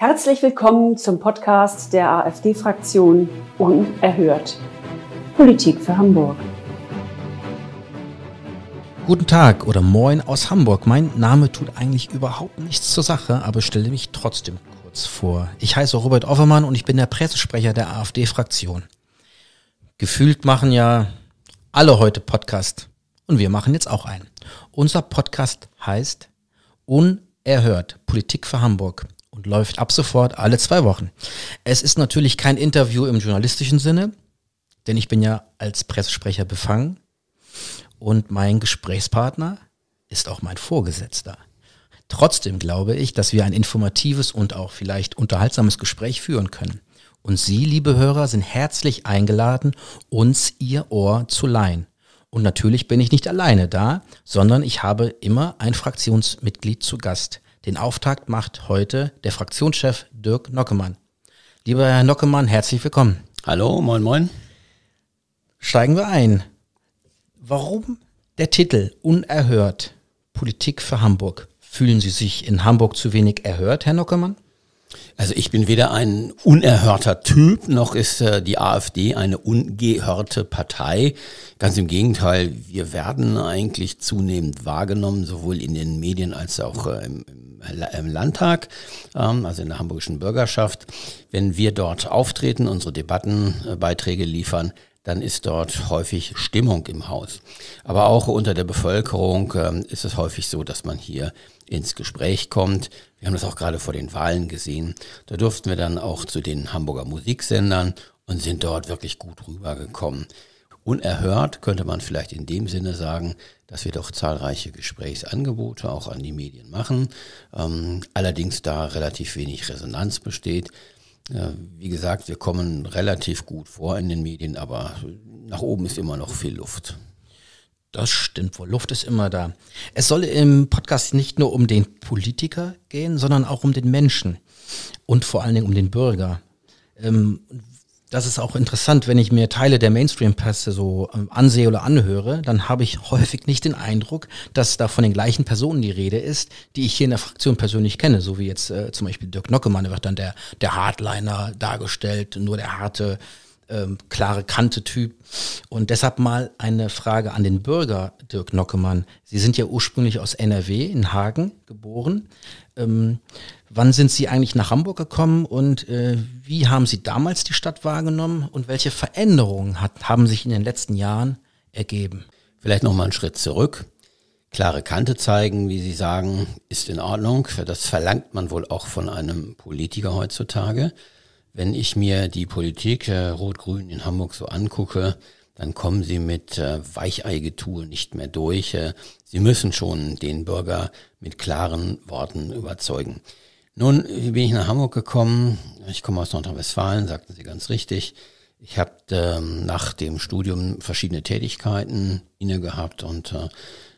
Herzlich willkommen zum Podcast der AfD-Fraktion Unerhört. Politik für Hamburg. Guten Tag oder Moin aus Hamburg. Mein Name tut eigentlich überhaupt nichts zur Sache, aber stelle mich trotzdem kurz vor. Ich heiße Robert Offermann und ich bin der Pressesprecher der AfD-Fraktion. Gefühlt machen ja alle heute Podcast und wir machen jetzt auch einen. Unser Podcast heißt Unerhört Politik für Hamburg und läuft ab sofort alle zwei Wochen. Es ist natürlich kein Interview im journalistischen Sinne, denn ich bin ja als Pressesprecher befangen und mein Gesprächspartner ist auch mein Vorgesetzter. Trotzdem glaube ich, dass wir ein informatives und auch vielleicht unterhaltsames Gespräch führen können. Und Sie, liebe Hörer, sind herzlich eingeladen, uns Ihr Ohr zu leihen. Und natürlich bin ich nicht alleine da, sondern ich habe immer ein Fraktionsmitglied zu Gast. Den Auftakt macht heute der Fraktionschef Dirk Nockemann. Lieber Herr Nockemann, herzlich willkommen. Hallo, moin, moin. Steigen wir ein. Warum der Titel Unerhört Politik für Hamburg? Fühlen Sie sich in Hamburg zu wenig erhört, Herr Nockemann? Also ich bin weder ein unerhörter Typ, noch ist äh, die AfD eine ungehörte Partei. Ganz im Gegenteil, wir werden eigentlich zunehmend wahrgenommen, sowohl in den Medien als auch äh, im, im, Landtag, ähm, also in der hamburgischen Bürgerschaft. Wenn wir dort auftreten, unsere Debattenbeiträge liefern, dann ist dort häufig Stimmung im Haus. Aber auch unter der Bevölkerung ähm, ist es häufig so, dass man hier ins Gespräch kommt. Wir haben das auch gerade vor den Wahlen gesehen. Da durften wir dann auch zu den Hamburger Musiksendern und sind dort wirklich gut rübergekommen. Unerhört könnte man vielleicht in dem Sinne sagen, dass wir doch zahlreiche Gesprächsangebote auch an die Medien machen. Ähm, allerdings da relativ wenig Resonanz besteht. Wie gesagt, wir kommen relativ gut vor in den Medien, aber nach oben ist immer noch viel Luft. Das stimmt wohl. Luft ist immer da. Es soll im Podcast nicht nur um den Politiker gehen, sondern auch um den Menschen und vor allen Dingen um den Bürger. Ähm, das ist auch interessant, wenn ich mir Teile der Mainstream-Presse so ähm, ansehe oder anhöre, dann habe ich häufig nicht den Eindruck, dass da von den gleichen Personen die Rede ist, die ich hier in der Fraktion persönlich kenne, so wie jetzt äh, zum Beispiel Dirk Nockemann, wird dann der, der Hardliner dargestellt, nur der harte ähm, klare Kante-Typ. Und deshalb mal eine Frage an den Bürger, Dirk Nockemann. Sie sind ja ursprünglich aus NRW in Hagen geboren. Ähm, wann sind Sie eigentlich nach Hamburg gekommen und äh, wie haben Sie damals die Stadt wahrgenommen und welche Veränderungen hat, haben sich in den letzten Jahren ergeben? Vielleicht noch mal einen Schritt zurück. Klare Kante zeigen, wie Sie sagen, ist in Ordnung. Das verlangt man wohl auch von einem Politiker heutzutage. Wenn ich mir die Politik äh, Rot-Grün in Hamburg so angucke, dann kommen sie mit äh, Weicheigetue nicht mehr durch. Äh, sie müssen schon den Bürger mit klaren Worten überzeugen. Nun, wie bin ich nach Hamburg gekommen? Ich komme aus Nordrhein-Westfalen, sagten Sie ganz richtig. Ich habe ähm, nach dem Studium verschiedene Tätigkeiten inne gehabt und äh,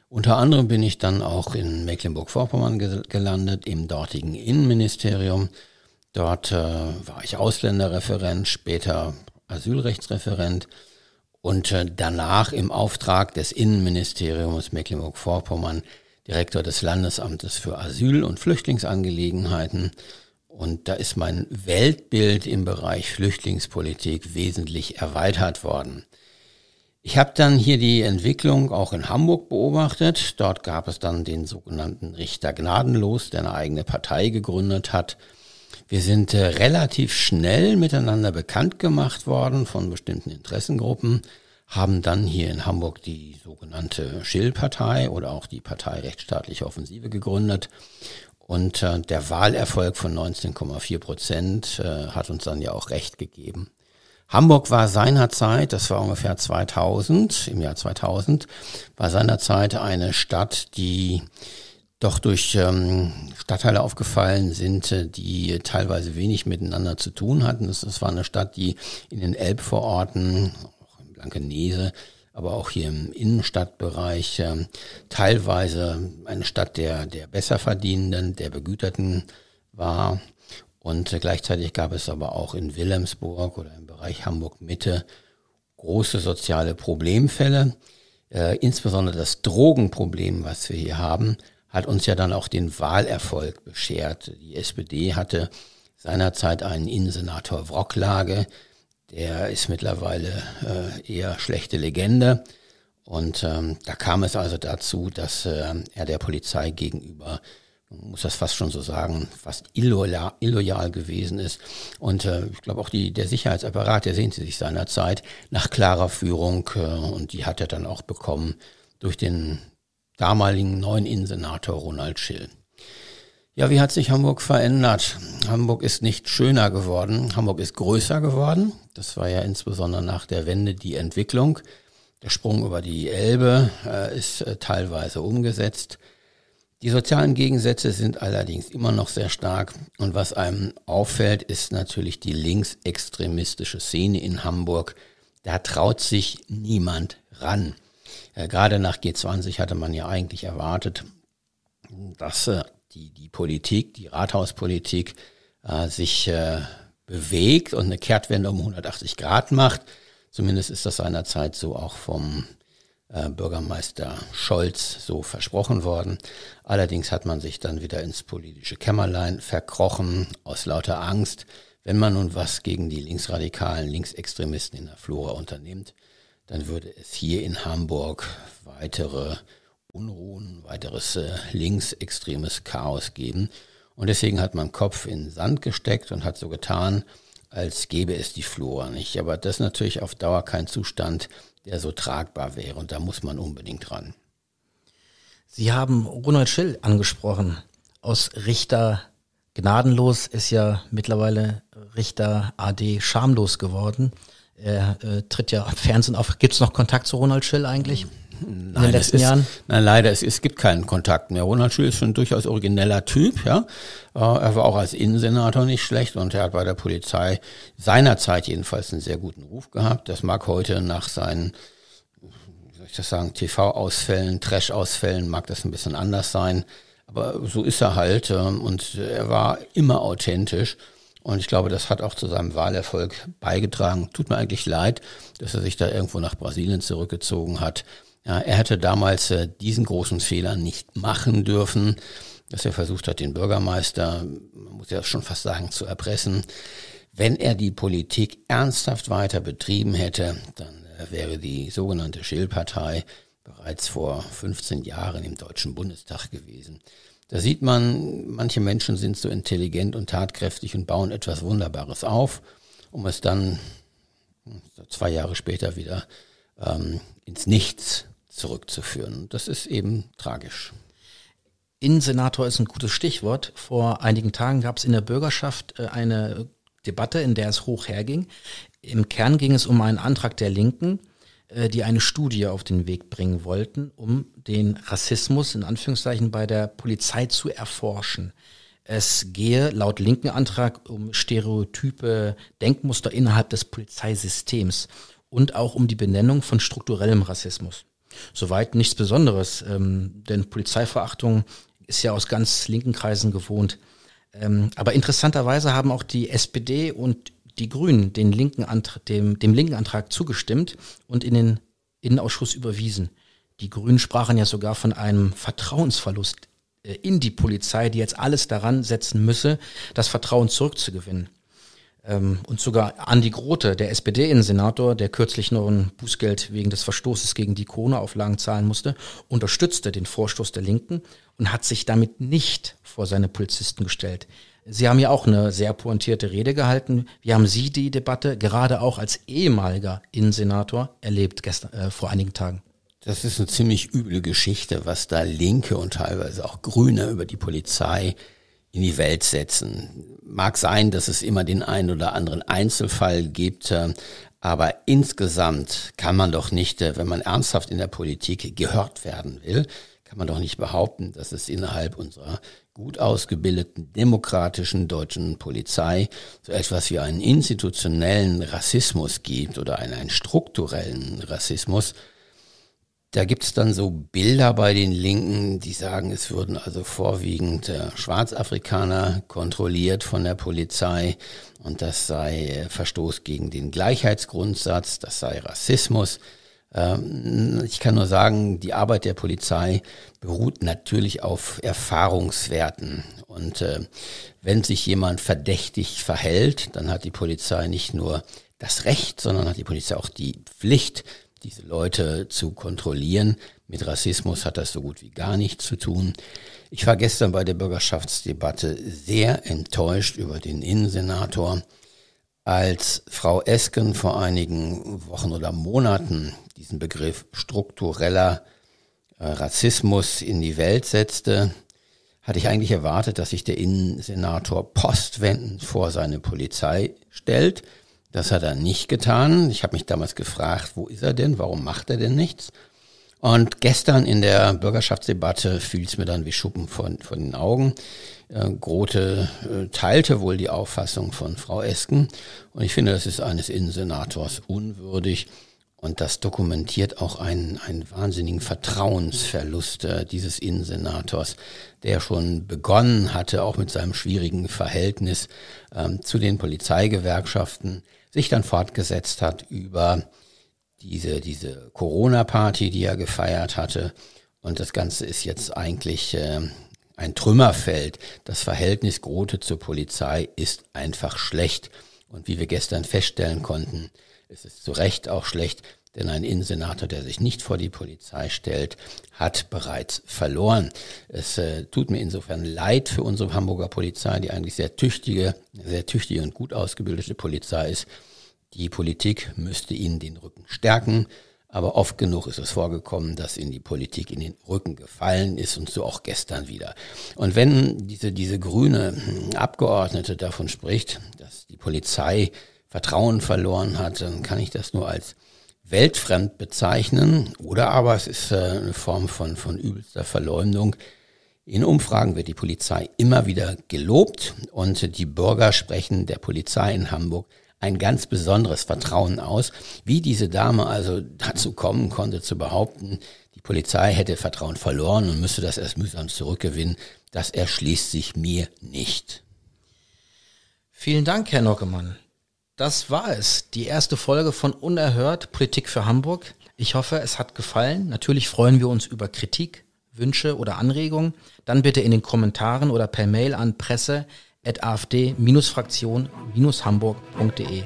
unter anderem bin ich dann auch in Mecklenburg-Vorpommern ge gelandet, im dortigen Innenministerium Dort äh, war ich Ausländerreferent, später Asylrechtsreferent und äh, danach im Auftrag des Innenministeriums Mecklenburg-Vorpommern Direktor des Landesamtes für Asyl- und Flüchtlingsangelegenheiten. Und da ist mein Weltbild im Bereich Flüchtlingspolitik wesentlich erweitert worden. Ich habe dann hier die Entwicklung auch in Hamburg beobachtet. Dort gab es dann den sogenannten Richter Gnadenlos, der eine eigene Partei gegründet hat wir sind äh, relativ schnell miteinander bekannt gemacht worden von bestimmten Interessengruppen, haben dann hier in Hamburg die sogenannte Schill-Partei oder auch die Partei Rechtsstaatliche Offensive gegründet. Und äh, der Wahlerfolg von 19,4 Prozent äh, hat uns dann ja auch recht gegeben. Hamburg war seinerzeit, das war ungefähr 2000, im Jahr 2000, war seinerzeit eine Stadt, die doch durch ähm, Stadtteile aufgefallen sind, äh, die teilweise wenig miteinander zu tun hatten. Das, das war eine Stadt, die in den Elbvororten, auch in Blankenese, aber auch hier im Innenstadtbereich äh, teilweise eine Stadt der, der Besserverdienenden, der Begüterten war. Und äh, gleichzeitig gab es aber auch in Wilhelmsburg oder im Bereich Hamburg-Mitte große soziale Problemfälle. Äh, insbesondere das Drogenproblem, was wir hier haben, hat uns ja dann auch den Wahlerfolg beschert. Die SPD hatte seinerzeit einen Innensenator Wrocklage. Der ist mittlerweile äh, eher schlechte Legende. Und ähm, da kam es also dazu, dass äh, er der Polizei gegenüber, man muss das fast schon so sagen, fast illoyal, illoyal gewesen ist. Und äh, ich glaube auch die, der Sicherheitsapparat, der sehnte sich seinerzeit nach klarer Führung äh, und die hat er dann auch bekommen durch den damaligen neuen Innensenator Ronald Schill. Ja, wie hat sich Hamburg verändert? Hamburg ist nicht schöner geworden, Hamburg ist größer geworden. Das war ja insbesondere nach der Wende die Entwicklung. Der Sprung über die Elbe äh, ist äh, teilweise umgesetzt. Die sozialen Gegensätze sind allerdings immer noch sehr stark. Und was einem auffällt, ist natürlich die linksextremistische Szene in Hamburg. Da traut sich niemand ran. Äh, gerade nach G20 hatte man ja eigentlich erwartet, dass äh, die, die Politik, die Rathauspolitik äh, sich äh, bewegt und eine Kehrtwende um 180 Grad macht. Zumindest ist das seinerzeit so auch vom äh, Bürgermeister Scholz so versprochen worden. Allerdings hat man sich dann wieder ins politische Kämmerlein verkrochen aus lauter Angst, wenn man nun was gegen die linksradikalen Linksextremisten in der Flora unternimmt, dann würde es hier in Hamburg weitere Unruhen, weiteres äh, linksextremes Chaos geben. Und deswegen hat man Kopf in Sand gesteckt und hat so getan, als gäbe es die Flora nicht. Aber das ist natürlich auf Dauer kein Zustand, der so tragbar wäre und da muss man unbedingt ran. Sie haben Ronald Schill angesprochen. Aus Richter gnadenlos ist ja mittlerweile Richter AD schamlos geworden. Er äh, tritt ja am Fernsehen auf. Gibt es noch Kontakt zu Ronald Schill eigentlich? in den letzten ist, Jahren? Nein, leider, es, es gibt keinen Kontakt mehr. Ronald Schül ist schon ein durchaus origineller Typ, ja. Äh, er war auch als Innensenator nicht schlecht und er hat bei der Polizei seinerzeit jedenfalls einen sehr guten Ruf gehabt. Das mag heute nach seinen, wie soll ich das sagen, TV-Ausfällen, Trash-Ausfällen, mag das ein bisschen anders sein. Aber so ist er halt ähm, und er war immer authentisch. Und ich glaube, das hat auch zu seinem Wahlerfolg beigetragen. Tut mir eigentlich leid, dass er sich da irgendwo nach Brasilien zurückgezogen hat. Ja, er hätte damals äh, diesen großen Fehler nicht machen dürfen, dass er versucht hat, den Bürgermeister, man muss ja schon fast sagen, zu erpressen. Wenn er die Politik ernsthaft weiter betrieben hätte, dann äh, wäre die sogenannte Schill-Partei bereits vor 15 Jahren im Deutschen Bundestag gewesen. Da sieht man, manche Menschen sind so intelligent und tatkräftig und bauen etwas Wunderbares auf, um es dann zwei Jahre später wieder ähm, ins Nichts zurückzuführen. Das ist eben tragisch. Innensenator ist ein gutes Stichwort. Vor einigen Tagen gab es in der Bürgerschaft äh, eine Debatte, in der es hoch herging. Im Kern ging es um einen Antrag der Linken, die eine Studie auf den Weg bringen wollten, um den Rassismus in Anführungszeichen bei der Polizei zu erforschen. Es gehe laut linken Antrag um stereotype Denkmuster innerhalb des Polizeisystems und auch um die Benennung von strukturellem Rassismus. Soweit nichts Besonderes, ähm, denn Polizeiverachtung ist ja aus ganz linken Kreisen gewohnt. Ähm, aber interessanterweise haben auch die SPD und die Grünen den linken dem, dem linken Antrag zugestimmt und in den Innenausschuss überwiesen. Die Grünen sprachen ja sogar von einem Vertrauensverlust äh, in die Polizei, die jetzt alles daran setzen müsse, das Vertrauen zurückzugewinnen. Ähm, und sogar Andi Grote, der SPD-Innensenator, der kürzlich noch ein Bußgeld wegen des Verstoßes gegen die Corona-Auflagen zahlen musste, unterstützte den Vorstoß der Linken und hat sich damit nicht vor seine Polizisten gestellt. Sie haben ja auch eine sehr pointierte Rede gehalten. Wie haben Sie die Debatte gerade auch als ehemaliger Innensenator erlebt gestern, äh, vor einigen Tagen? Das ist eine ziemlich üble Geschichte, was da Linke und teilweise auch Grüne über die Polizei in die Welt setzen. Mag sein, dass es immer den einen oder anderen Einzelfall gibt, äh, aber insgesamt kann man doch nicht, äh, wenn man ernsthaft in der Politik gehört werden will, kann man doch nicht behaupten, dass es innerhalb unserer gut ausgebildeten demokratischen deutschen Polizei so etwas wie einen institutionellen Rassismus gibt oder einen, einen strukturellen Rassismus, da gibt's dann so Bilder bei den Linken, die sagen, es würden also vorwiegend äh, Schwarzafrikaner kontrolliert von der Polizei und das sei äh, Verstoß gegen den Gleichheitsgrundsatz, das sei Rassismus. Ähm, ich kann nur sagen, die Arbeit der Polizei beruht natürlich auf Erfahrungswerten. Und äh, wenn sich jemand verdächtig verhält, dann hat die Polizei nicht nur das Recht, sondern hat die Polizei auch die Pflicht, diese Leute zu kontrollieren. Mit Rassismus hat das so gut wie gar nichts zu tun. Ich war gestern bei der Bürgerschaftsdebatte sehr enttäuscht über den Innensenator, als Frau Esken vor einigen Wochen oder Monaten diesen Begriff struktureller äh, Rassismus in die Welt setzte, hatte ich eigentlich erwartet, dass sich der Innensenator postwendend vor seine Polizei stellt. Das hat er nicht getan. Ich habe mich damals gefragt, wo ist er denn? Warum macht er denn nichts? Und gestern in der Bürgerschaftsdebatte fiel es mir dann wie Schuppen von, von den Augen. Äh, Grote äh, teilte wohl die Auffassung von Frau Esken. Und ich finde, das ist eines Innensenators unwürdig. Und das dokumentiert auch einen, einen wahnsinnigen Vertrauensverlust äh, dieses Innensenators, der schon begonnen hatte, auch mit seinem schwierigen Verhältnis ähm, zu den Polizeigewerkschaften, sich dann fortgesetzt hat über diese, diese Corona-Party, die er gefeiert hatte. Und das Ganze ist jetzt eigentlich äh, ein Trümmerfeld. Das Verhältnis Grote zur Polizei ist einfach schlecht. Und wie wir gestern feststellen konnten, ist es zu Recht auch schlecht, denn ein Innensenator, der sich nicht vor die Polizei stellt, hat bereits verloren. Es äh, tut mir insofern leid für unsere Hamburger Polizei, die eigentlich sehr tüchtige, sehr tüchtige und gut ausgebildete Polizei ist. Die Politik müsste ihnen den Rücken stärken, aber oft genug ist es vorgekommen, dass ihnen die Politik in den Rücken gefallen ist und so auch gestern wieder. Und wenn diese, diese grüne Abgeordnete davon spricht, dass die Polizei Vertrauen verloren hat, dann kann ich das nur als weltfremd bezeichnen oder aber es ist äh, eine Form von, von übelster Verleumdung. In Umfragen wird die Polizei immer wieder gelobt und die Bürger sprechen der Polizei in Hamburg ein ganz besonderes Vertrauen aus. Wie diese Dame also dazu kommen konnte zu behaupten, die Polizei hätte Vertrauen verloren und müsste das erst mühsam zurückgewinnen, das erschließt sich mir nicht. Vielen Dank, Herr Nockemann. Das war es, die erste Folge von Unerhört Politik für Hamburg. Ich hoffe, es hat gefallen. Natürlich freuen wir uns über Kritik, Wünsche oder Anregungen. Dann bitte in den Kommentaren oder per Mail an presse afd-fraktion-hamburg.de. In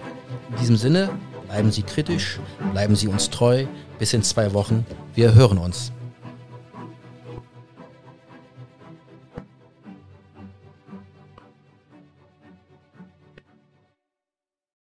diesem Sinne, bleiben Sie kritisch, bleiben Sie uns treu. Bis in zwei Wochen. Wir hören uns.